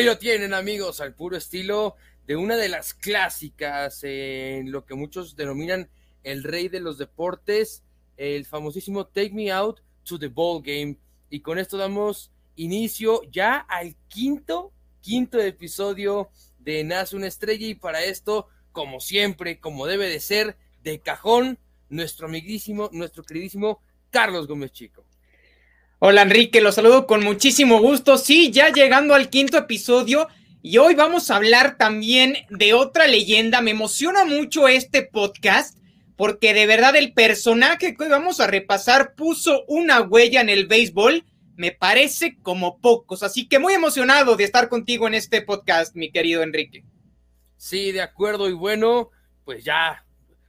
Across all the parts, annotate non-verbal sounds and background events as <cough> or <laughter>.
ahí lo tienen amigos, al puro estilo de una de las clásicas en lo que muchos denominan el rey de los deportes, el famosísimo Take Me Out to the Ball Game. Y con esto damos inicio ya al quinto, quinto episodio de Nace una estrella y para esto, como siempre, como debe de ser, de cajón, nuestro amiguísimo, nuestro queridísimo Carlos Gómez Chico. Hola Enrique, los saludo con muchísimo gusto. Sí, ya llegando al quinto episodio y hoy vamos a hablar también de otra leyenda. Me emociona mucho este podcast porque de verdad el personaje que hoy vamos a repasar puso una huella en el béisbol, me parece como pocos. Así que muy emocionado de estar contigo en este podcast, mi querido Enrique. Sí, de acuerdo. Y bueno, pues ya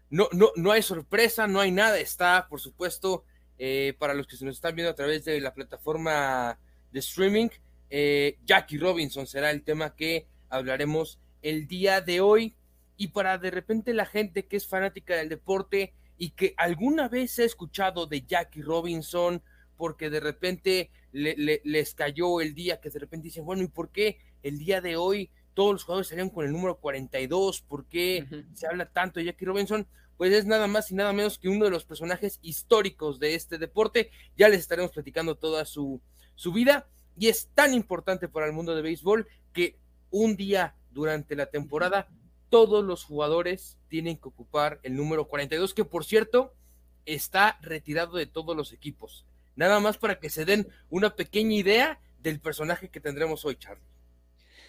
no, no, no hay sorpresa, no hay nada. Está, por supuesto, eh, para los que se nos están viendo a través de la plataforma de streaming, eh, Jackie Robinson será el tema que hablaremos el día de hoy. Y para de repente la gente que es fanática del deporte y que alguna vez ha escuchado de Jackie Robinson, porque de repente les cayó el día que de repente dicen, bueno, ¿y por qué el día de hoy todos los jugadores salieron con el número 42? ¿Por qué se habla tanto de Jackie Robinson? Pues es nada más y nada menos que uno de los personajes históricos de este deporte. Ya les estaremos platicando toda su, su vida y es tan importante para el mundo de béisbol que un día durante la temporada todos los jugadores tienen que ocupar el número 42, que por cierto está retirado de todos los equipos. Nada más para que se den una pequeña idea del personaje que tendremos hoy, Charlie.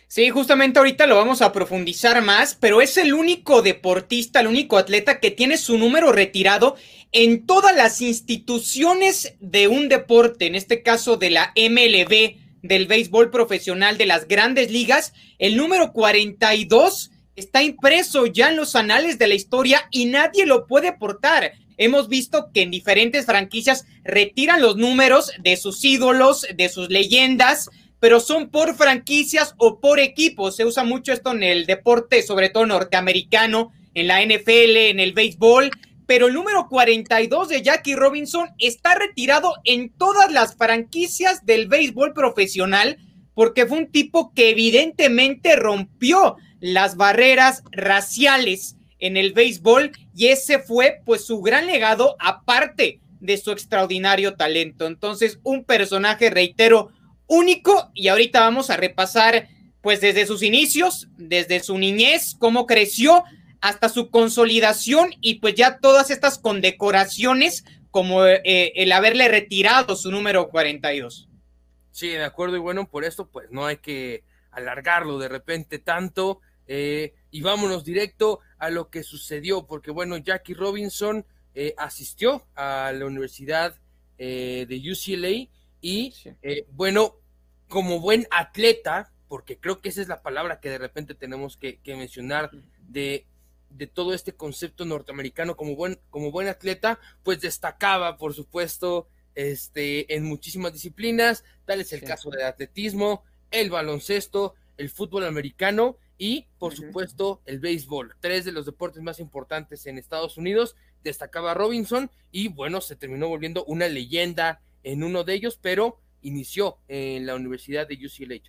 Sí, justamente ahorita lo vamos a profundizar más, pero es el único deportista, el único atleta que tiene su número retirado en todas las instituciones de un deporte, en este caso de la MLB, del béisbol profesional de las grandes ligas. El número 42 está impreso ya en los anales de la historia y nadie lo puede portar. Hemos visto que en diferentes franquicias retiran los números de sus ídolos, de sus leyendas, pero son por franquicias o por equipos. Se usa mucho esto en el deporte, sobre todo norteamericano, en la NFL, en el béisbol. Pero el número 42 de Jackie Robinson está retirado en todas las franquicias del béisbol profesional porque fue un tipo que evidentemente rompió las barreras raciales en el béisbol y ese fue pues su gran legado aparte de su extraordinario talento. Entonces, un personaje, reitero, único. Y ahorita vamos a repasar pues desde sus inicios, desde su niñez, cómo creció hasta su consolidación y pues ya todas estas condecoraciones como eh, el haberle retirado su número 42. Sí, de acuerdo. Y bueno, por esto pues no hay que alargarlo de repente tanto eh, y vámonos directo a lo que sucedió porque bueno, Jackie Robinson eh, asistió a la Universidad de UCLA y bueno, como buen atleta, porque creo que esa es la palabra que de repente tenemos que, mencionar de, de, todo este concepto norteamericano como buen, como buen atleta, pues destacaba, por supuesto, este, en muchísimas disciplinas, tal es el caso del atletismo, el baloncesto, el fútbol americano y, por supuesto, el béisbol. Tres de los deportes más importantes en Estados Unidos, destacaba Robinson y bueno, se terminó volviendo una leyenda en uno de ellos, pero inició en la Universidad de UCLA,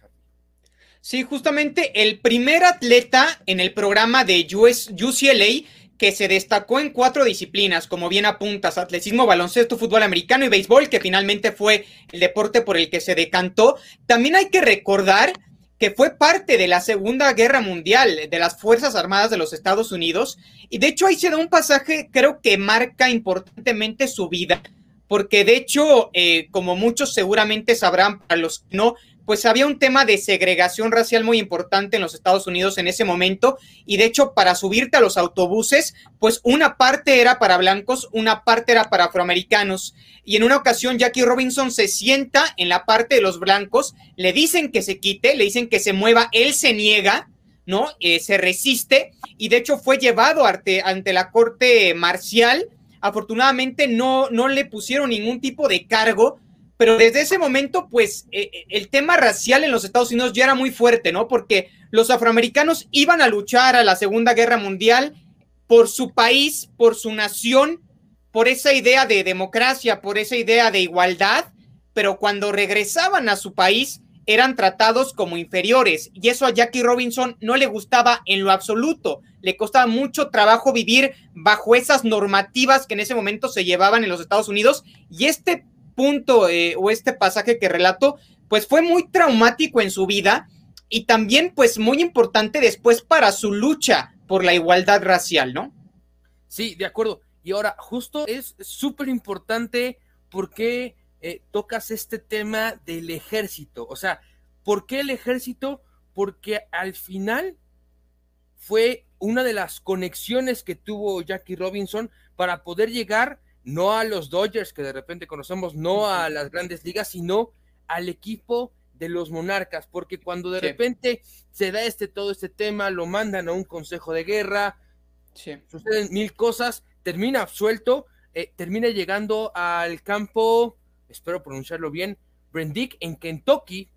Sí, justamente el primer atleta en el programa de UCLA que se destacó en cuatro disciplinas, como bien apuntas, atletismo, baloncesto, fútbol americano y béisbol, que finalmente fue el deporte por el que se decantó. También hay que recordar que fue parte de la Segunda Guerra Mundial de las Fuerzas Armadas de los Estados Unidos, y de hecho ahí se da un pasaje, creo que marca importantemente su vida porque de hecho, eh, como muchos seguramente sabrán, para los que no, pues había un tema de segregación racial muy importante en los Estados Unidos en ese momento y de hecho para subirte a los autobuses, pues una parte era para blancos, una parte era para afroamericanos y en una ocasión Jackie Robinson se sienta en la parte de los blancos, le dicen que se quite, le dicen que se mueva, él se niega, ¿no? Eh, se resiste y de hecho fue llevado ante, ante la corte marcial Afortunadamente no, no le pusieron ningún tipo de cargo, pero desde ese momento, pues eh, eh, el tema racial en los Estados Unidos ya era muy fuerte, ¿no? Porque los afroamericanos iban a luchar a la Segunda Guerra Mundial por su país, por su nación, por esa idea de democracia, por esa idea de igualdad, pero cuando regresaban a su país, eran tratados como inferiores y eso a Jackie Robinson no le gustaba en lo absoluto. Le costaba mucho trabajo vivir bajo esas normativas que en ese momento se llevaban en los Estados Unidos y este punto eh, o este pasaje que relato pues fue muy traumático en su vida y también pues muy importante después para su lucha por la igualdad racial, ¿no? Sí, de acuerdo. Y ahora, justo es súper importante porque eh, tocas este tema del ejército. O sea, ¿por qué el ejército? Porque al final fue una de las conexiones que tuvo Jackie Robinson para poder llegar no a los Dodgers que de repente conocemos, no a las grandes ligas, sino al equipo de los monarcas, porque cuando de repente se da este todo este tema, lo mandan a un consejo de guerra, suceden mil cosas, termina absuelto, eh, termina llegando al campo espero pronunciarlo bien, Brendick en Kentucky,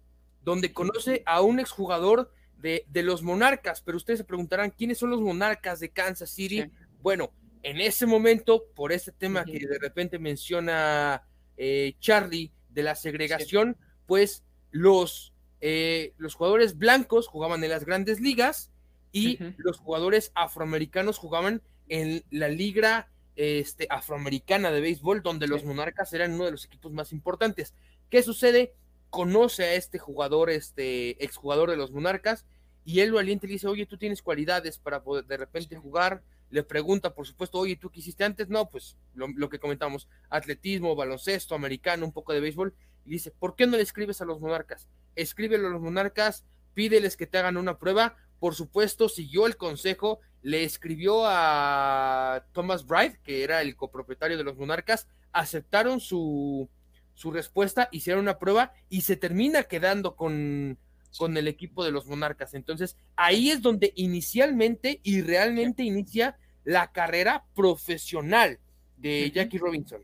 donde conoce a un exjugador de, de los Monarcas, pero ustedes se preguntarán, ¿quiénes son los Monarcas de Kansas City? Bueno, en ese momento, por este tema que de repente menciona eh, Charlie de la segregación, pues los, eh, los jugadores blancos jugaban en las grandes ligas y los jugadores afroamericanos jugaban en la liga este, afroamericana de béisbol, donde los Monarcas eran uno de los equipos más importantes. ¿Qué sucede? Conoce a este jugador, este exjugador de los Monarcas, y él lo alienta y le dice, oye, tú tienes cualidades para poder de repente jugar. Le pregunta, por supuesto, oye, ¿tú qué hiciste antes? No, pues lo, que comentamos, atletismo, baloncesto, americano, un poco de béisbol. Y dice, ¿por qué no le escribes a los Monarcas? Escríbelo a los Monarcas, pídeles que te hagan una prueba. Por supuesto, siguió el consejo le escribió a Thomas Bright, que era el copropietario de los Monarcas, aceptaron su, su respuesta, hicieron una prueba y se termina quedando con, con el equipo de los Monarcas. Entonces, ahí es donde inicialmente y realmente inicia la carrera profesional de Jackie Robinson.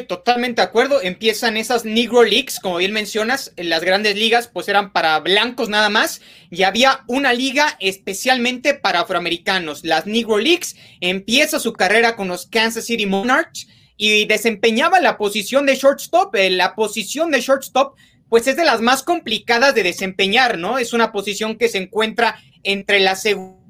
Totalmente de acuerdo. Empiezan esas Negro Leagues, como bien mencionas, en las grandes ligas, pues eran para blancos nada más, y había una liga especialmente para afroamericanos, las Negro Leagues. Empieza su carrera con los Kansas City Monarchs y desempeñaba la posición de shortstop. Eh, la posición de shortstop, pues es de las más complicadas de desempeñar, ¿no? Es una posición que se encuentra entre la segunda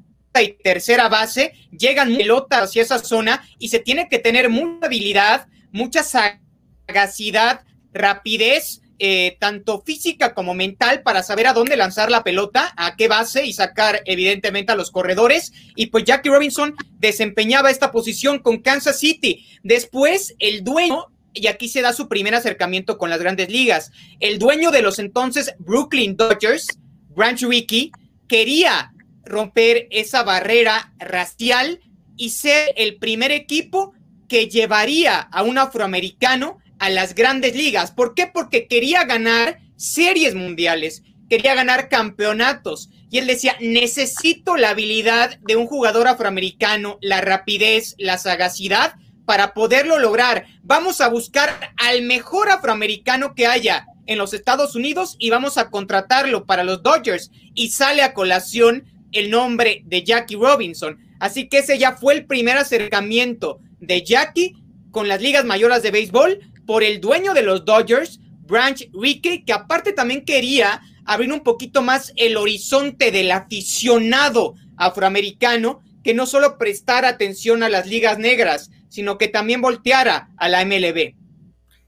y tercera base, llegan pelotas hacia esa zona y se tiene que tener mucha habilidad mucha sagacidad, rapidez, eh, tanto física como mental, para saber a dónde lanzar la pelota, a qué base y sacar evidentemente a los corredores. Y pues Jackie Robinson desempeñaba esta posición con Kansas City. Después, el dueño y aquí se da su primer acercamiento con las grandes ligas. El dueño de los entonces Brooklyn Dodgers, Branch Rickey, quería romper esa barrera racial y ser el primer equipo que llevaría a un afroamericano a las grandes ligas. ¿Por qué? Porque quería ganar series mundiales, quería ganar campeonatos. Y él decía, necesito la habilidad de un jugador afroamericano, la rapidez, la sagacidad para poderlo lograr. Vamos a buscar al mejor afroamericano que haya en los Estados Unidos y vamos a contratarlo para los Dodgers. Y sale a colación el nombre de Jackie Robinson. Así que ese ya fue el primer acercamiento de Jackie con las ligas mayores de béisbol por el dueño de los Dodgers, Branch Rickey, que aparte también quería abrir un poquito más el horizonte del aficionado afroamericano, que no solo prestara atención a las ligas negras, sino que también volteara a la MLB.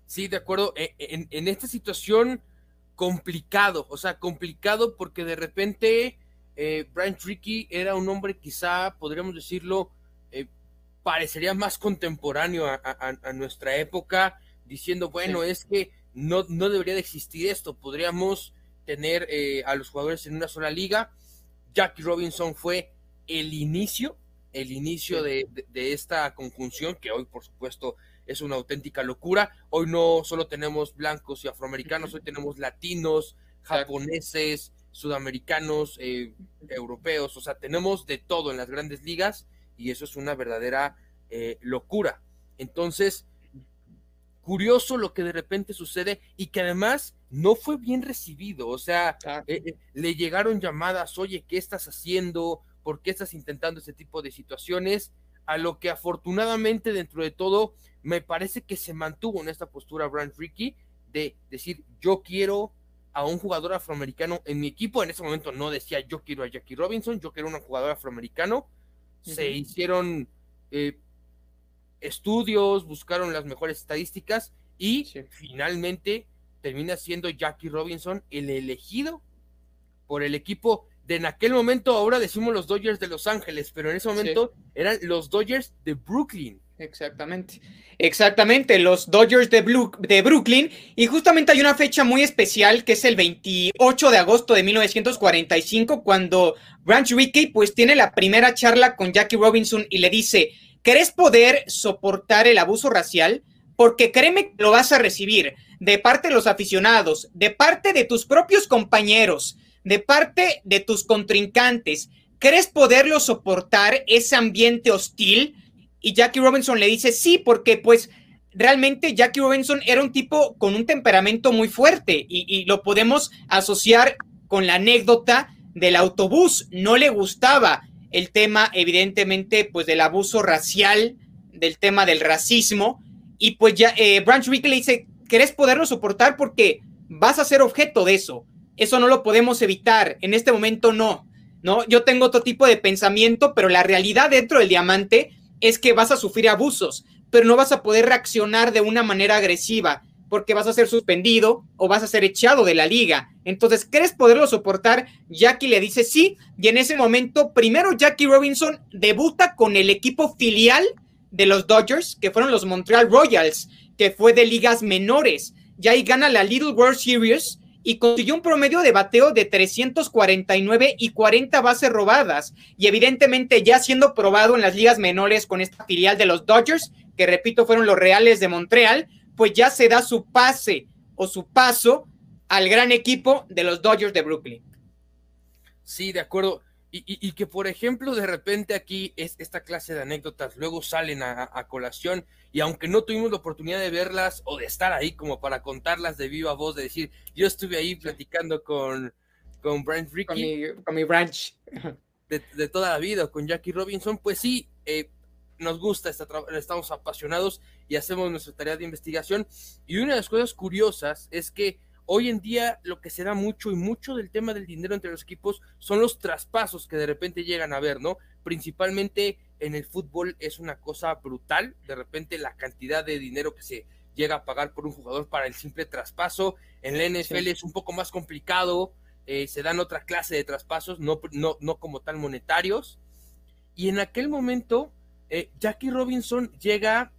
Sí, de acuerdo. E, en, en esta situación complicado, o sea, complicado porque de repente eh, Branch Rickey era un hombre quizá, podríamos decirlo, parecería más contemporáneo a, nuestra época, diciendo, bueno, es que no, no debería de existir esto, podríamos tener eh, a los jugadores en una sola liga. Jackie Robinson fue el inicio, el inicio de, esta conjunción, que hoy por supuesto es una auténtica locura. Hoy no solo tenemos blancos y afroamericanos, hoy tenemos latinos, japoneses, sudamericanos, eh, europeos, o sea, tenemos de todo en las grandes ligas y eso es una verdadera eh, locura. Entonces, curioso lo que de repente sucede y que además no fue bien recibido, o sea, eh, eh, le llegaron llamadas, oye, ¿qué estás haciendo? ¿Por qué estás intentando ese tipo de situaciones? A lo que afortunadamente dentro de todo me parece que se mantuvo en esta postura Brand Ricky de decir, yo quiero a un jugador afroamericano en mi equipo. En ese momento no decía yo quiero a Jackie Robinson, yo quiero un jugador afroamericano. Se hicieron eh, estudios, buscaron las mejores estadísticas y finalmente termina siendo Jackie Robinson el elegido por el equipo de en aquel momento, ahora decimos los Dodgers de Los Ángeles, pero en ese momento eran los Dodgers de Brooklyn. Exactamente, exactamente, los Dodgers de, de, Brooklyn. Y justamente hay una fecha muy especial que es el 28 de agosto de 1945, cuando Branch Rickey pues tiene la primera charla con Jackie Robinson y le dice, ¿querés poder soportar el abuso racial? Porque créeme que lo vas a recibir de parte de los aficionados, de parte de tus propios compañeros, de parte de tus contrincantes. ¿Crees poderlo soportar ese ambiente hostil? Y Jackie Robinson le dice, sí, porque pues realmente Jackie Robinson era un tipo con un temperamento muy fuerte y, lo podemos asociar con la anécdota del autobús. No le gustaba el tema, evidentemente, pues del abuso racial, del tema del racismo. Y pues ya eh, Branch Rickey le dice, ¿querés poderlo soportar? Porque vas a ser objeto de eso. Eso no lo podemos evitar. En este momento no. ¿no? Yo tengo otro tipo de pensamiento, pero la realidad dentro del diamante es que vas a sufrir abusos, pero no vas a poder reaccionar de una manera agresiva porque vas a ser suspendido o vas a ser echado de la liga. Entonces, ¿crees poderlo soportar? Jackie le dice sí, y en ese momento, primero Jackie Robinson debuta con el equipo filial de los Dodgers, que fueron los Montreal Royals, que fue de ligas menores. Ya ahí gana la Little World Series y consiguió un promedio de bateo de 349 y 40 bases robadas. Y evidentemente ya siendo probado en las ligas menores con esta filial de los Dodgers, que repito fueron los Reales de Montreal, pues ya se da su pase o su paso al gran equipo de los Dodgers de Brooklyn. Sí, de acuerdo. Y, que, por ejemplo, de repente aquí es esta clase de anécdotas luego salen a, colación y aunque no tuvimos la oportunidad de verlas o de estar ahí como para contarlas de viva voz, de decir, yo estuve ahí platicando con, con Branch Rickey. Con mi, Branch. De, toda la vida, con Jackie Robinson, pues sí, eh, nos gusta, estamos apasionados y hacemos nuestra tarea de investigación. Y una de las cosas curiosas es que Hoy en día lo que se da mucho y mucho del tema del dinero entre los equipos son los traspasos que de repente llegan a ver, ¿no? Principalmente en el fútbol es una cosa brutal, de repente la cantidad de dinero que se llega a pagar por un jugador para el simple traspaso, en la NFL es un poco más complicado, eh, se dan otra clase de traspasos, no, no, no como tal monetarios, y en aquel momento eh, Jackie Robinson llega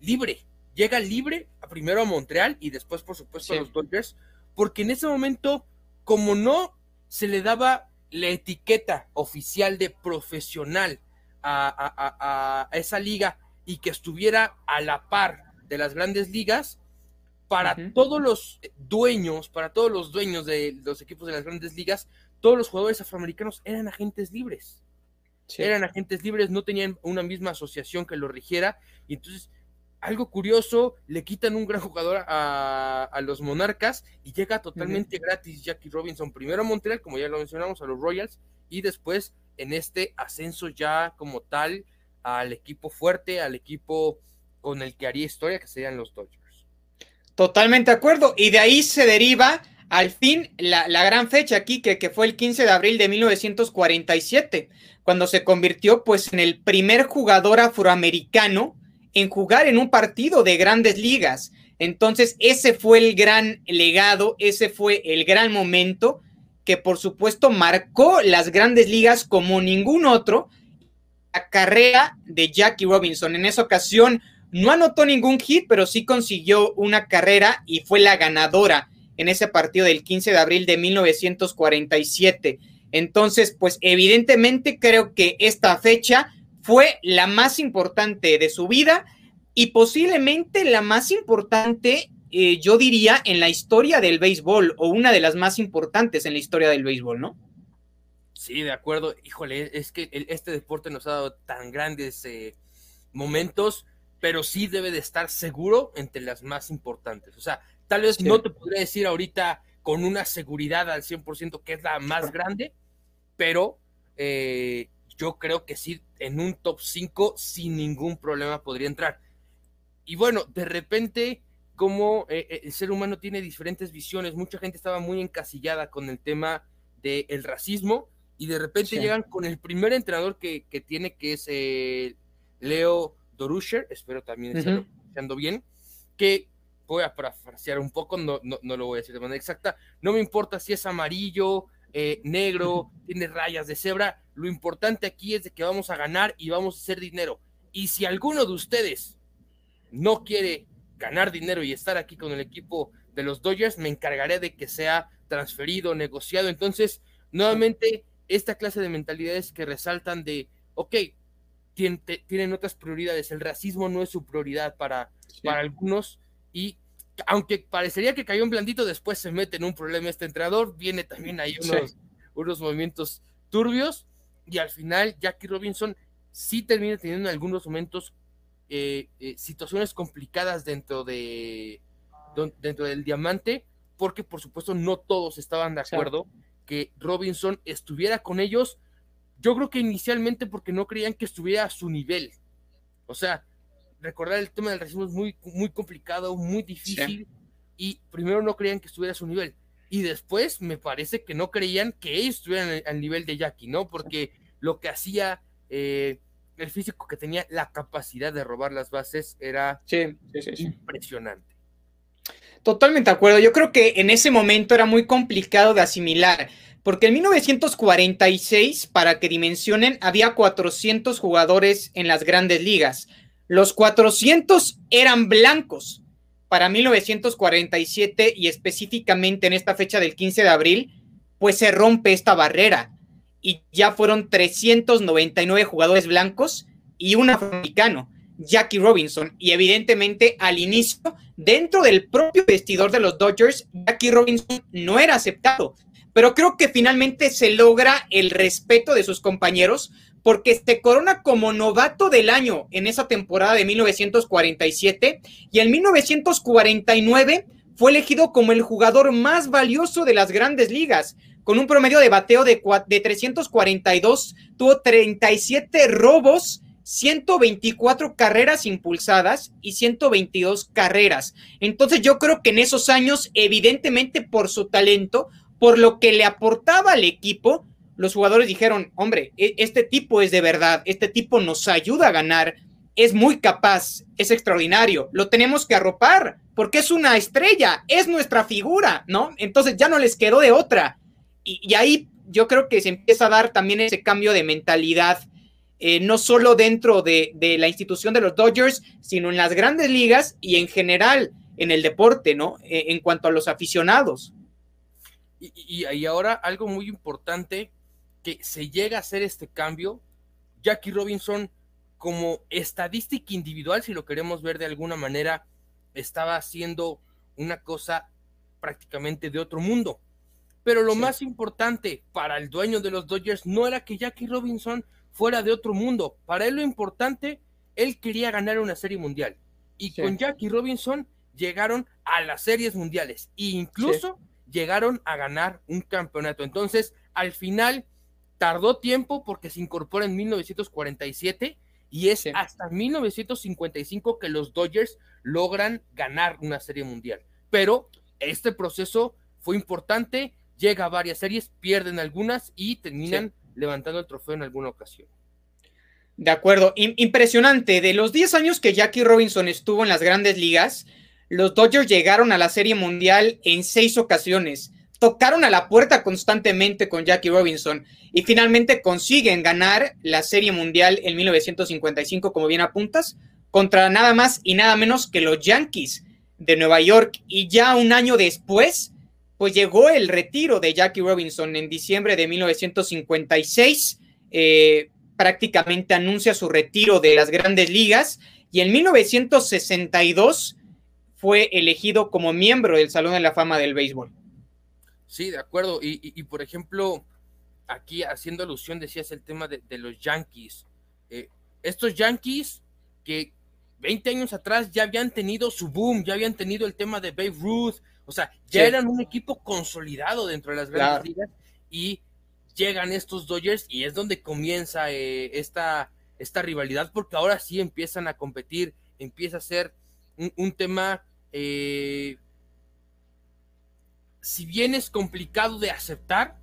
libre, llega libre primero a Montreal y después, por supuesto, a los Dodgers, porque en ese momento, como no se le daba la etiqueta oficial de profesional a, esa liga y que estuviera a la par de las grandes ligas, para todos los dueños, para todos los dueños de los equipos de las grandes ligas, todos los jugadores afroamericanos eran agentes libres. Eran agentes libres, no tenían una misma asociación que lo rigiera, y entonces algo curioso, le quitan un gran jugador a, los Monarcas y llega totalmente gratis Jackie Robinson, primero a Montreal, como ya lo mencionamos, a los Royals, y después en este ascenso ya como tal al equipo fuerte, al equipo con el que haría historia, que serían los Dodgers. Totalmente de acuerdo, y de ahí se deriva al fin la, gran fecha aquí, que, que fue el 15 de abril de 1947, cuando se convirtió pues en el primer jugador afroamericano en jugar en un partido de grandes ligas. Entonces, ese fue el gran legado, ese fue el gran momento que por supuesto marcó las grandes ligas como ningún otro. La carrera de Jackie Robinson. En esa ocasión no anotó ningún hit, pero sí consiguió una carrera y fue la ganadora en ese partido del 15 de abril de 1947. Entonces, pues evidentemente creo que esta fecha fue la más importante de su vida y posiblemente la más importante, eh, yo diría, en la historia del béisbol o una de las más importantes en la historia del béisbol, ¿no? Sí, de acuerdo. Híjole, es que este deporte nos ha dado tan grandes eh, momentos, pero sí debe de estar seguro entre las más importantes. O sea, tal vez no te podría decir ahorita con una seguridad al 100% que es la más grande, pero eh, yo creo que sí, en un top 5 sin ningún problema podría entrar. Y bueno, de repente, cómo eh, eh, el ser humano tiene diferentes visiones. Mucha gente estaba muy encasillada con el tema del racismo y de repente llegan con el primer entrenador que, tiene, que es eh, Leo Dorusher, espero también estarlo uh bien, que voy a parafrasear un poco, no, no, no, lo voy a decir de manera exacta, no me importa si es amarillo, negro, tiene rayas de cebra, lo importante aquí es de que vamos a ganar y vamos a hacer dinero. Y si alguno de ustedes no quiere ganar dinero y estar aquí con el equipo de los Dodgers, me encargaré de que sea transferido, negociado. Entonces, nuevamente, esta clase de mentalidades que resaltan de, ok, tienen, otras prioridades, el racismo no es su prioridad para, para algunos y aunque parecería que cayó un blandito, después se mete en un problema este entrenador, viene también ahí unos, unos movimientos turbios y al final Jackie Robinson sí termina teniendo algunos momentos eh, eh, situaciones complicadas dentro de dentro del diamante, porque por supuesto no todos estaban de acuerdo que Robinson estuviera con ellos. Yo creo que inicialmente porque no creían que estuviera a su nivel. O sea, recordar el tema del racismo es muy, muy complicado, muy difícil, y primero no creían que estuviera a su nivel. Y después me parece que no creían que ellos estuvieran al nivel de Jackie, ¿no? Porque lo que hacía eh, el físico que tenía la capacidad de robar las bases era impresionante. Totalmente de acuerdo. Yo creo que en ese momento era muy complicado de asimilar, porque en 1946, para que dimensionen, había 400 jugadores en las grandes ligas. Los 400 eran blancos. Para 1947 y específicamente en esta fecha del 15 de abril, pues se rompe esta barrera y ya fueron 399 jugadores blancos y un afroamericano, Jackie Robinson. Y evidentemente al inicio, dentro del propio vestidor de los Dodgers, Jackie Robinson no era aceptado. Pero creo que finalmente se logra el respeto de sus compañeros porque se corona como novato del año en esa temporada de 1947 y en 1949 fue elegido como el jugador más valioso de las grandes ligas con un promedio de bateo de, de 342, tuvo 37 robos, 124 carreras impulsadas y 122 carreras. Entonces yo creo que en esos años, evidentemente por su talento, por lo que le aportaba al equipo, los jugadores dijeron, hombre, e, este tipo es de verdad, este tipo nos ayuda a ganar, es muy capaz, es extraordinario, lo tenemos que arropar, porque es una estrella, es nuestra figura, ¿no? Entonces ya no les quedó de otra y, ahí yo creo que se empieza a dar también ese cambio de mentalidad, eh, no solo dentro de, la institución de los Dodgers, sino en las grandes ligas y en general en el deporte, ¿no? E, en cuanto a los aficionados. Y, ahora algo muy importante, que se llega a hacer este cambio, Jackie Robinson como estadística individual, si lo queremos ver de alguna manera, estaba haciendo una cosa prácticamente de otro mundo. Pero lo más importante para el dueño de los Dodgers no era que Jackie Robinson fuera de otro mundo. Para él lo importante, él quería ganar una serie mundial. Y con Jackie Robinson llegaron a las series mundiales e incluso llegaron a ganar un campeonato. Entonces, al final, tardó tiempo porque se incorpora en 1947 y es hasta 1955 que los Dodgers logran ganar una serie mundial. Pero este proceso fue importante llega a varias series, pierden algunas y terminan levantando el trofeo en alguna ocasión. De acuerdo, impresionante. De los 10 años que Jackie Robinson estuvo en las grandes ligas, los Dodgers llegaron a la Serie Mundial en seis ocasiones. Tocaron a la puerta constantemente con Jackie Robinson y finalmente consiguen ganar la Serie Mundial en 1955, como bien apuntas, contra nada más y nada menos que los Yankees de Nueva York. Y ya un año después, pues llegó el retiro de Jackie Robinson en diciembre de 1956. Eh, prácticamente anuncia su retiro de las grandes ligas y en 1962 fue elegido como miembro del Salón de la Fama del Béisbol. Sí, de acuerdo. Y, por ejemplo, aquí haciendo alusión, decías el tema de, los Yankees. Eh, estos Yankees que 20 años atrás ya habían tenido su boom, ya habían tenido el tema de Babe Ruth, o sea, ya eran un equipo consolidado dentro de las grandes ligas y llegan estos Dodgers y es donde comienza eh, esta, esta rivalidad porque ahora sí empiezan a competir, empieza a ser un, tema eh, si bien es complicado de aceptar,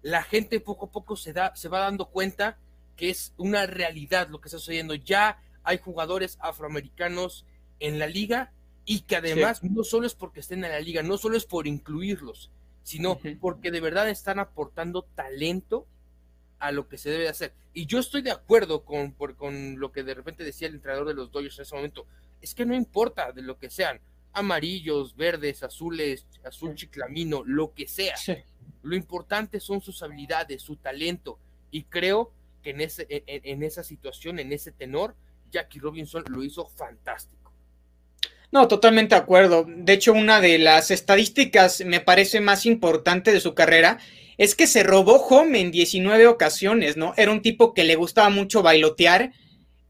la gente poco a poco se, da, se va dando cuenta que es una realidad lo que está sucediendo. Ya hay jugadores afroamericanos en la liga y que además no solo es porque estén en la liga, no solo es por incluirlos, sino porque de verdad están aportando talento a lo que se debe hacer. Y yo estoy de acuerdo con, con lo que de repente decía el entrenador de los Dodgers en ese momento. Es que no importa de lo que sean, amarillos, verdes, azules, azul chiclamino, lo que sea. Lo importante son sus habilidades, su talento. Y creo que en, ese, en, esa situación, en ese tenor, Jackie Robinson lo hizo fantástico. No, totalmente de acuerdo. De hecho, una de las estadísticas me parece más importante de su carrera es que se robó home en 19 ocasiones, ¿no? Era un tipo que le gustaba mucho bailotear,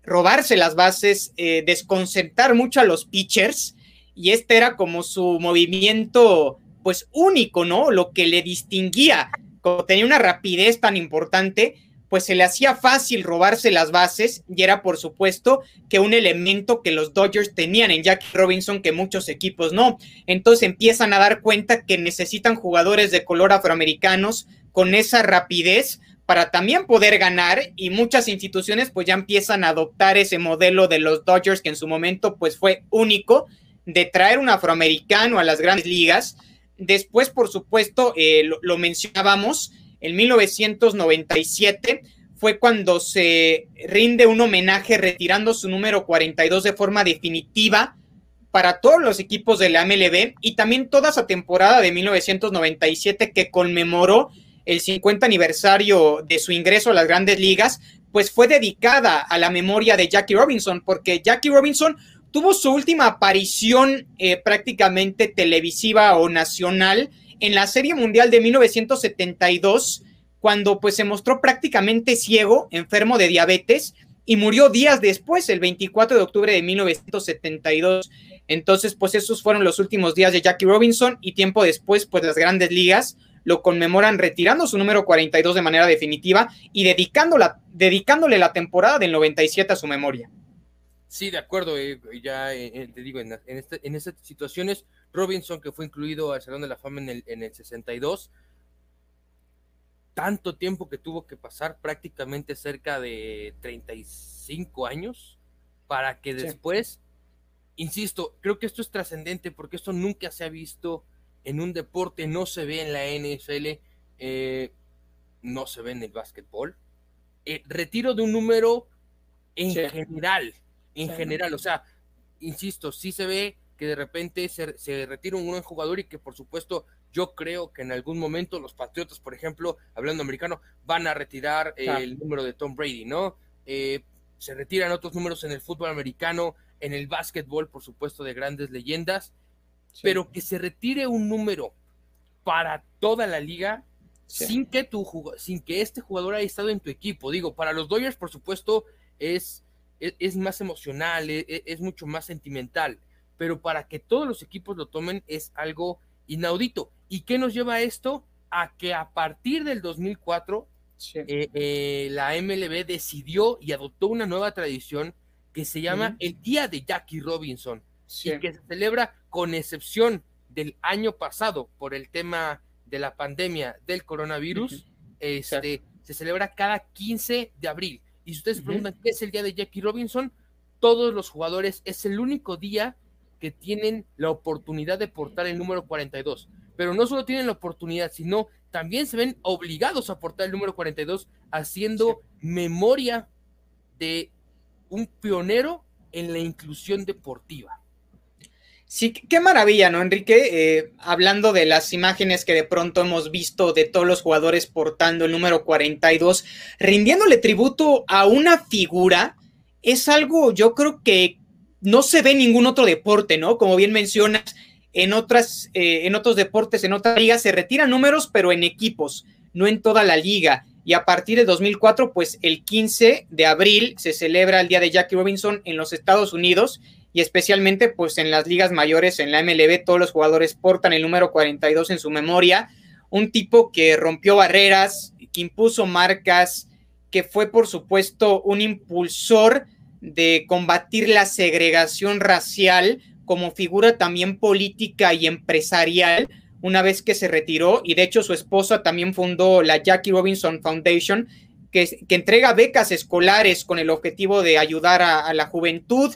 robarse las bases, eh, desconcentrar mucho a los pitchers, y este era como su movimiento, pues único, ¿no? Lo que le distinguía, como tenía una rapidez tan importante, pues se le hacía fácil robarse las bases y era por supuesto que un elemento que los Dodgers tenían en Jackie Robinson que muchos equipos no. Entonces empiezan a dar cuenta que necesitan jugadores de color afroamericanos con esa rapidez para también poder ganar y muchas instituciones pues ya empiezan a adoptar ese modelo de los Dodgers que en su momento pues fue único de traer un afroamericano a las grandes ligas. Después, por supuesto, eh, lo, lo mencionábamos, en 1997 fue cuando se rinde un homenaje retirando su número 42 de forma definitiva para todos los equipos de la MLB y también toda esa temporada de 1997 que conmemoró el 50 aniversario de su ingreso a las grandes ligas, pues fue dedicada a la memoria de Jackie Robinson, porque Jackie Robinson tuvo su última aparición eh, prácticamente televisiva o nacional en la Serie Mundial de 1972, cuando pues se mostró prácticamente ciego, enfermo de diabetes, y murió días después, el 24 de octubre de 1972. Entonces, pues esos fueron los últimos días de Jackie Robinson y tiempo después, pues las grandes ligas lo conmemoran retirando su número 42 de manera definitiva y dedicándola, dedicándole la temporada del 97 a su memoria. Sí, de acuerdo, eh, ya eh, eh, te digo, en, este, en estas situaciones Robinson, que fue incluido al Salón de la Fama en el, en el 62, tanto tiempo que tuvo que pasar, prácticamente cerca de 35 años, para que después, insisto, creo que esto es trascendente porque esto nunca se ha visto en un deporte, no se ve en la NFL, eh, no se ve en el básquetbol. Eh, retiro de un número en general, en general, o sea, insisto, sí se ve que de repente se, retira un buen jugador y que por supuesto yo creo que en algún momento los Patriotas, por ejemplo, hablando americano, van a retirar el número de Tom Brady, ¿no? Eh, se retiran otros números en el fútbol americano, en el básquetbol, por supuesto, de grandes leyendas, pero que se retire un número para toda la liga sin, que tu, sin que este jugador haya estado en tu equipo. Digo, para los Dodgers, por supuesto, es, es, más emocional, es, e, es mucho más sentimental pero para que todos los equipos lo tomen es algo inaudito. ¿Y qué nos lleva a esto? A que a partir del 2004 eh, eh, la MLB decidió y adoptó una nueva tradición que se llama el Día de Jackie Robinson y que se celebra con excepción del año pasado por el tema de la pandemia del coronavirus, este, se celebra cada 15 de abril. Y si ustedes se preguntan qué es el Día de Jackie Robinson, todos los jugadores es el único día que tienen la oportunidad de portar el número 42. Pero no solo tienen la oportunidad, sino también se ven obligados a portar el número 42 haciendo memoria de un pionero en la inclusión deportiva. Sí, qué maravilla, ¿no, Enrique? Eh, hablando de las imágenes que de pronto hemos visto de todos los jugadores portando el número 42, rindiéndole tributo a una figura, es algo yo creo que no se ve ningún otro deporte, ¿no? Como bien mencionas, en, otras, eh, en otros deportes, en otras ligas, se retiran números, pero en equipos, no en toda la liga. Y a partir de 2004, pues el 15 de abril se celebra el Día de Jackie Robinson en los Estados Unidos y especialmente pues en las ligas mayores, en la MLB, todos los jugadores portan el número 42 en su memoria. Un tipo que rompió barreras, que impuso marcas, que fue por supuesto un impulsor de combatir la segregación racial como figura también política y empresarial una vez que se retiró y de hecho su esposa también fundó la Jackie Robinson Foundation que, que entrega becas escolares con el objetivo de ayudar a, la juventud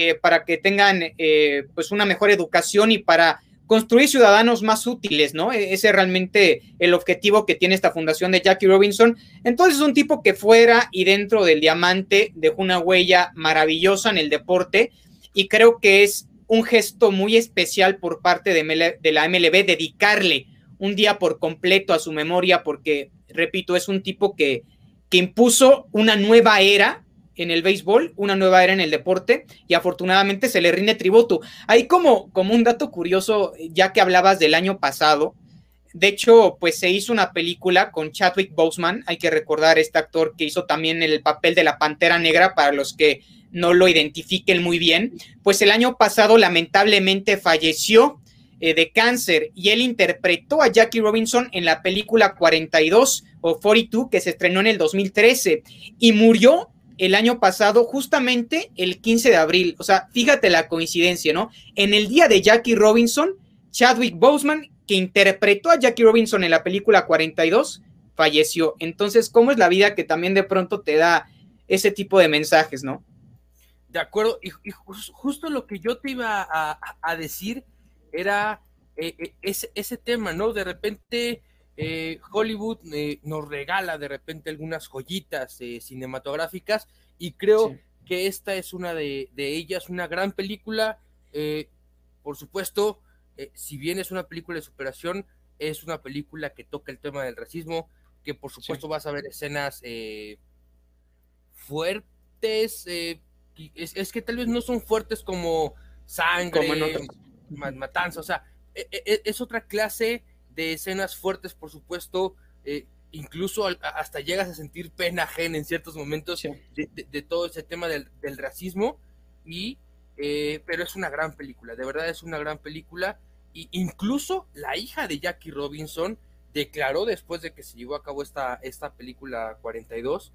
eh, para que tengan eh, pues una mejor educación y para construir ciudadanos más útiles, ¿no? E-, ese es realmente el objetivo que tiene esta fundación de Jackie Robinson. Entonces es un tipo que fuera y dentro del diamante dejó una huella maravillosa en el deporte y creo que es un gesto muy especial por parte de, de la MLB dedicarle un día por completo a su memoria porque, repito, es un tipo que, que impuso una nueva era en el béisbol, una nueva era en el deporte y afortunadamente se le rinde tributo. Hay como, como un dato curioso, ya que hablabas del año pasado, de hecho, pues se hizo una película con Chadwick Boseman, hay que recordar este actor que hizo también el papel de la Pantera Negra para los que no lo identifiquen muy bien, pues el año pasado lamentablemente falleció eh, de cáncer y él interpretó a Jackie Robinson en la película 42 o 42 que se estrenó en el 2013 y murió el año pasado, justamente el 15 de abril. O sea, fíjate la coincidencia, ¿no? En el día de Jackie Robinson, Chadwick Boseman, que interpretó a Jackie Robinson en la película 42, falleció. Entonces, ¿cómo es la vida que también de pronto te da ese tipo de mensajes, ¿no? De acuerdo, y, justo lo que yo te iba a, decir era eh, eh, ese, ese, tema, ¿no? De repente eh, Hollywood eh, nos regala de repente algunas joyitas eh, cinematográficas y creo que esta es una de, ellas, una gran película. por supuesto, si bien es una película de superación, es una película que toca el tema del racismo, que por supuesto vas a ver escenas fuertes, es, que tal vez no son fuertes como sangre, matanza, o sea, e, e, es otra clase de escenas fuertes, por supuesto, eh, incluso hasta llegas a sentir pena ajena en ciertos momentos de, todo ese tema del, racismo, y, eh, pero es una gran película, de verdad es una gran película, y incluso la hija de Jackie Robinson declaró después de que se llevó a cabo esta, esta película 42,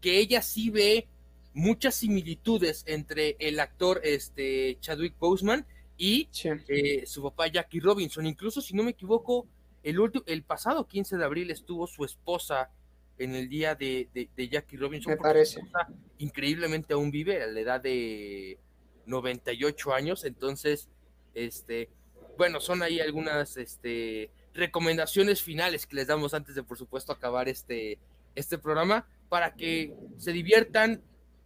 que ella sí ve muchas similitudes entre el actor este, Chadwick Boseman y eh, su papá Jackie Robinson. Incluso, si no me equivoco, el, el pasado 15 de abril estuvo su esposa en el día de, Jackie Robinson. Me parece. increíblemente aún vive a la edad de 98 años. Entonces, este, bueno, son ahí algunas este, recomendaciones finales que les damos antes de, por supuesto, acabar este, este programa para que se diviertan.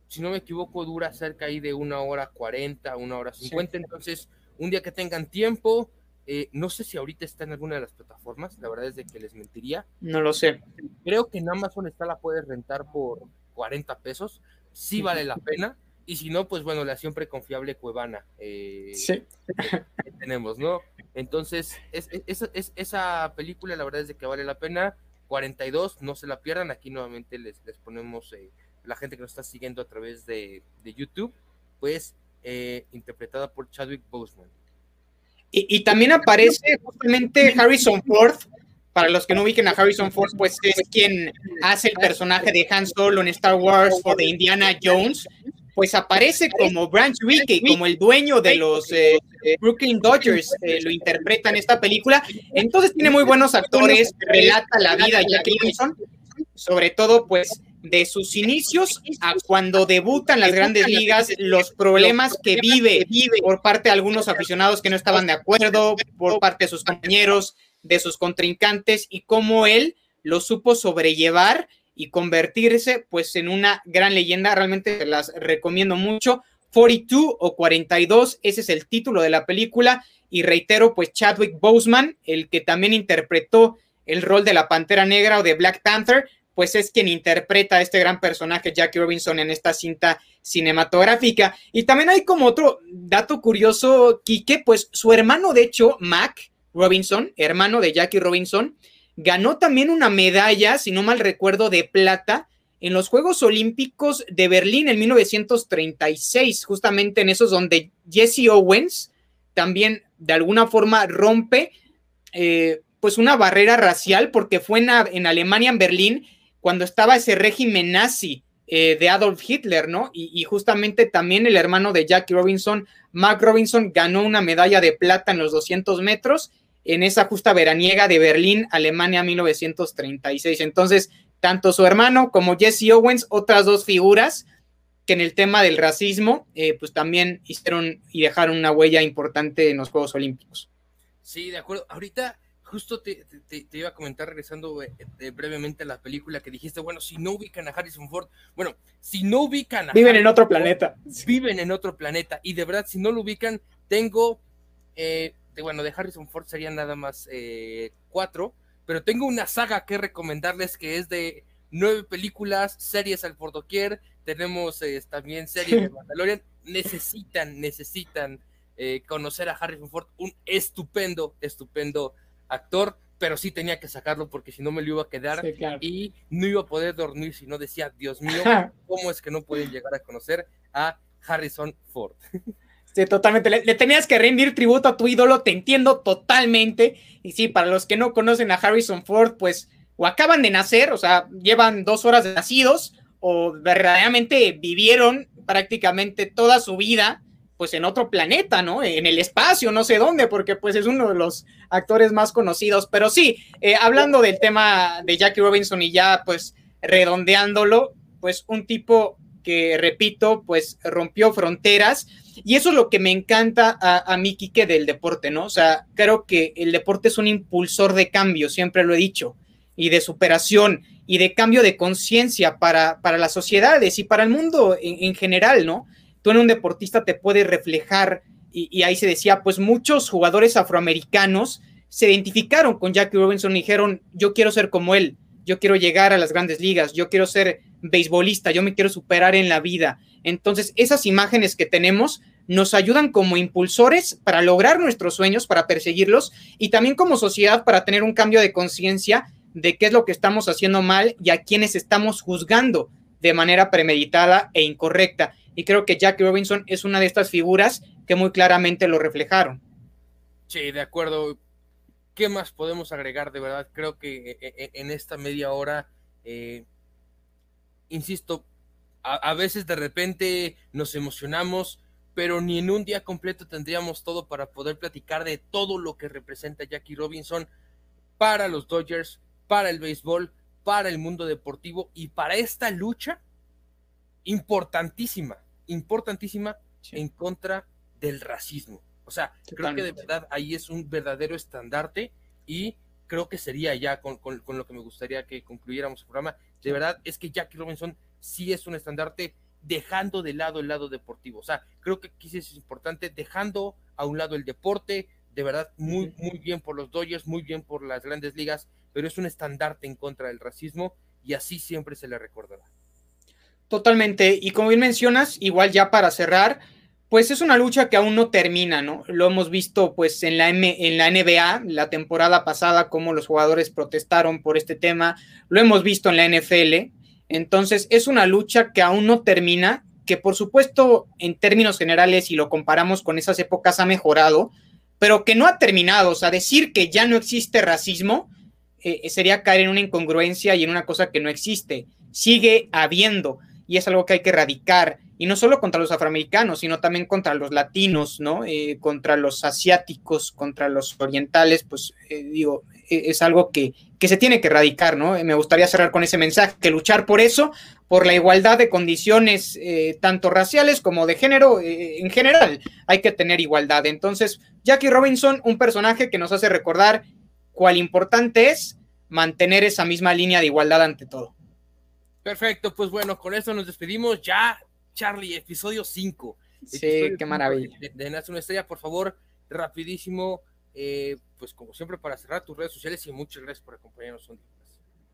Si no me equivoco, dura cerca ahí de una hora cuarenta, una hora cincuenta. Entonces, un día que tengan tiempo, eh, no sé si ahorita está en alguna de las plataformas, la verdad es de que les mentiría. No lo sé. Creo que en Amazon está, la puedes rentar por 40 pesos, sí vale la pena. Y si no, pues bueno, la siempre confiable Cuevana. Eh, sí. Que, tenemos, ¿no? Entonces, es, esa película la verdad es de que vale la pena. 42, no se la pierdan. Aquí nuevamente les, les ponemos eh, la gente que nos está siguiendo a través de, de YouTube, pues interpretada por Chadwick Boseman. Y, también aparece justamente Harrison Ford. Para los que no ubiquen a Harrison Ford, pues es quien hace el personaje de Han Solo en Star Wars o de Indiana Jones. Pues aparece como Branch Rickey, como el dueño de los eh, Brooklyn Dodgers, eh, lo interpreta en esta película. Entonces tiene muy buenos actores, relata la vida de Jack Nicholson, sobre todo pues de sus inicios a cuando debutan las grandes ligas, los problemas que vive, vive por parte de algunos aficionados que no estaban de acuerdo, por parte de sus compañeros, de sus contrincantes y cómo él lo supo sobrellevar y convertirse pues en una gran leyenda. Realmente las recomiendo mucho. 42 o 42, ese es el título de la película y reitero pues Chadwick Boseman, el que también interpretó el rol de la Pantera Negra o de Black Panther, pues es quien interpreta a este gran personaje, Jackie Robinson, en esta cinta cinematográfica. Y también hay como otro dato curioso, Quique, pues su hermano, de hecho, Mac Robinson, hermano de Jackie Robinson, ganó también una medalla, si no mal recuerdo, de plata en los Juegos Olímpicos de Berlín en 1936, justamente en esos donde Jesse Owens también de alguna forma rompe eh, pues una barrera racial porque fue en, en Alemania, en Berlín, cuando estaba ese régimen nazi eh, de Adolf Hitler, ¿no? Y, justamente también el hermano de Jackie Robinson, Mark Robinson, ganó una medalla de plata en los 200 metros en esa justa veraniega de Berlín, Alemania, 1936. Entonces, tanto su hermano como Jesse Owens, otras dos figuras que en el tema del racismo, eh, pues también hicieron y dejaron una huella importante en los Juegos Olímpicos. Sí, de acuerdo. Ahorita justo te, iba a comentar regresando eh, brevemente a la película que dijiste, bueno, si no ubican a Harrison Ford, bueno, si no ubican a... Viven en otro planeta. Viven en otro planeta. Y de verdad, si no lo ubican, tengo, eh, bueno, de Harrison Ford serían nada más eh, cuatro, pero tengo una saga que recomendarles que es de nueve películas, series al por doquier, tenemos también series de <laughs> Mandalorian, necesitan, necesitan conocer a Harrison Ford, un estupendo, estupendo actor, pero sí tenía que sacarlo porque si no me lo iba a quedar y no iba a poder dormir si no decía, Dios mío, <laughs> ¿cómo es que no pueden llegar a conocer a Harrison Ford? <laughs> Sí, totalmente. Le, tenías que rendir tributo a tu ídolo, te entiendo totalmente. Y sí, para los que no conocen a Harrison Ford, pues o acaban de nacer, o sea, llevan dos horas de nacidos, o verdaderamente vivieron prácticamente toda su vida pues en otro planeta, ¿no? En el espacio, no sé dónde, porque pues es uno de los actores más conocidos. Pero sí, eh, hablando del tema de Jackie Robinson y ya pues redondeándolo, pues un tipo que, repito, pues rompió fronteras. Y eso es lo que me encanta a, a mí, Quique, del deporte, ¿no? O sea, creo que el deporte es un impulsor de cambio, siempre lo he dicho, y de superación y de cambio de conciencia para, para las sociedades y para el mundo en general, ¿no? Tú en un deportista te puedes reflejar y, ahí se decía, pues muchos jugadores afroamericanos se identificaron con Jackie Robinson y dijeron, yo quiero ser como él, yo quiero llegar a las grandes ligas, yo quiero ser beisbolista, yo me quiero superar en la vida. Entonces, esas imágenes que tenemos nos ayudan como impulsores para lograr nuestros sueños, para perseguirlos y también como sociedad para tener un cambio de conciencia de qué es lo que estamos haciendo mal y a quienes estamos juzgando de manera premeditada e incorrecta. Y creo que Jackie Robinson es una de estas figuras que muy claramente lo reflejaron. Sí, de acuerdo. ¿Qué más podemos agregar? De verdad, creo que eh, eh, en esta media hora, eh, insisto, a, veces de repente nos emocionamos, pero ni en un día completo tendríamos todo para poder platicar de todo lo que representa Jackie Robinson para los Dodgers, para el béisbol, para el mundo deportivo y para esta lucha importantísima, importantísima en contra del racismo. O sea, creo que de verdad ahí es un verdadero estandarte y creo que sería ya con, lo que me gustaría que concluyéramos el programa. De verdad es que Jackie Robinson sí es un estandarte dejando de lado el lado deportivo. O sea, creo que aquí es importante dejando a un lado el deporte, de verdad muy, muy bien por los Dodgers, muy bien por las grandes ligas, pero es un estandarte en contra del racismo y así siempre se le recordará. Totalmente. Y como bien mencionas, igual ya para cerrar, pues es una lucha que aún no termina, ¿no? Lo hemos visto pues en la, M en la NBA, la temporada pasada, cómo los jugadores protestaron por este tema, lo hemos visto en la NFL. Entonces es una lucha que aún no termina, que por supuesto en términos generales, si lo comparamos con esas épocas, ha mejorado, pero que no ha terminado. O sea, decir que ya no existe racismo eh, sería caer en una incongruencia y en una cosa que no existe. Sigue habiendo y es algo que hay que erradicar, y no solo contra los afroamericanos, sino también contra los latinos, ¿no? Eh, contra los asiáticos, contra los orientales, pues eh, digo, e, es algo que, que, se tiene que erradicar, ¿no? me gustaría cerrar con ese mensaje, que luchar por eso, por la igualdad de condiciones, eh, tanto raciales como de género, en general, hay que tener igualdad. Entonces, Jackie Robinson, un personaje que nos hace recordar cuál importante es mantener esa misma línea de igualdad ante todo. Perfecto, pues bueno, con esto nos despedimos ya, Charlie, episodio 5. Sí, qué maravilla. De, de Nace una estrella, por favor, rapidísimo, eh, pues como siempre para cerrar tus redes sociales y muchas gracias por acompañarnos un día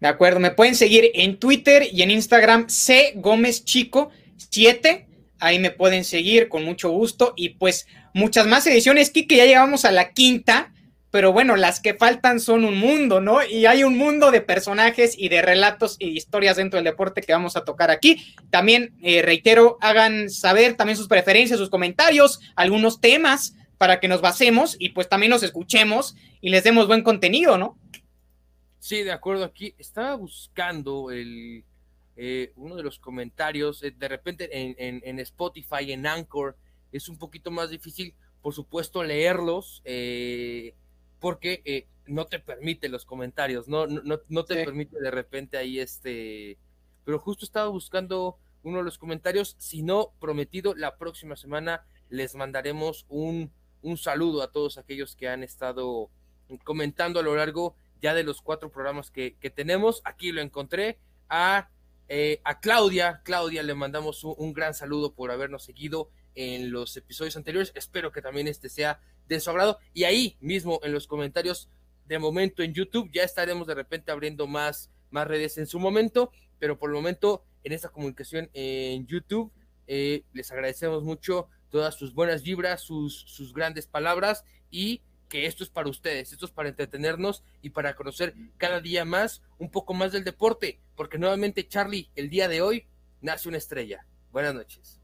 De acuerdo, me pueden seguir en Twitter y en Instagram, C Gómez Chico 7. Ahí me pueden seguir con mucho gusto. Y pues muchas más ediciones, Kike, ya llegamos a la quinta pero bueno, las que faltan son un mundo, ¿no? Y hay un mundo de personajes y de relatos y historias dentro del deporte que vamos a tocar aquí. También, eh, reitero, hagan saber también sus preferencias, sus comentarios, algunos temas para que nos basemos y pues también nos escuchemos y les demos buen contenido, ¿no? Sí, de acuerdo. Aquí estaba buscando el, eh, uno de los comentarios, eh, de repente en, en, Spotify, en Anchor, es un poquito más difícil, por supuesto, leerlos, eh, porque no te permite los comentarios, no, no, no te permite de repente ahí este, pero justo estaba buscando uno de los comentarios, si no prometido, la próxima semana les mandaremos un, un saludo a todos aquellos que han estado comentando a lo largo ya de los cuatro programas que, que tenemos. Aquí lo encontré a eh, a Claudia, Claudia le mandamos un, gran saludo por habernos seguido en los episodios anteriores. Espero que también este sea de su agrado. Y ahí mismo en los comentarios, de momento en YouTube, ya estaremos de repente abriendo más, más redes en su momento, pero por el momento en esta comunicación en YouTube, eh, les agradecemos mucho todas sus buenas vibras, sus, sus grandes palabras y que esto es para ustedes, esto es para entretenernos y para conocer cada día más un poco más del deporte, porque nuevamente Charlie, el día de hoy nace una estrella. Buenas noches.